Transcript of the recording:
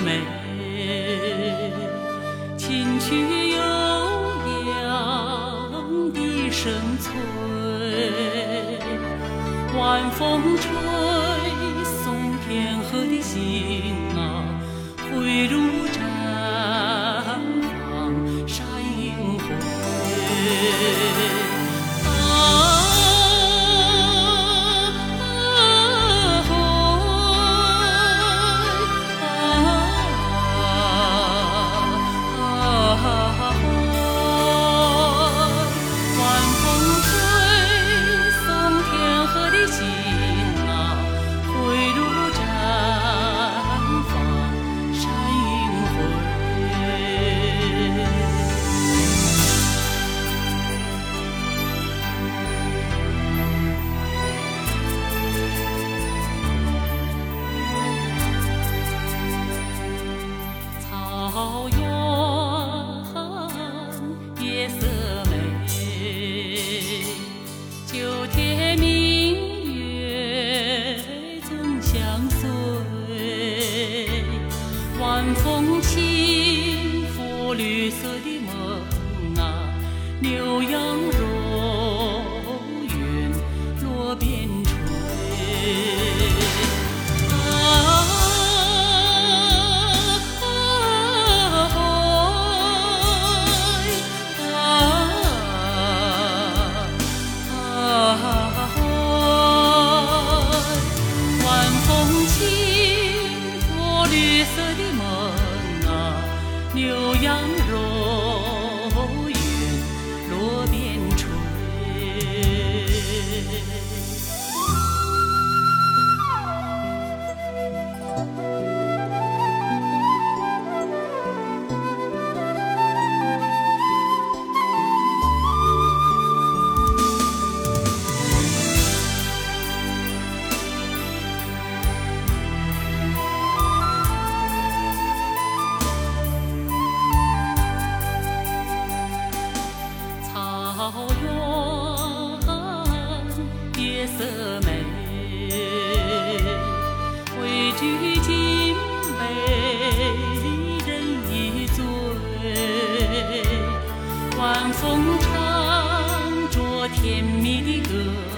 美。琴曲悠扬笛声脆晚风吹。色美九天明月总相随晚风牛羊。草原夜色美，汇聚金杯，人已醉。晚风唱着甜蜜的歌。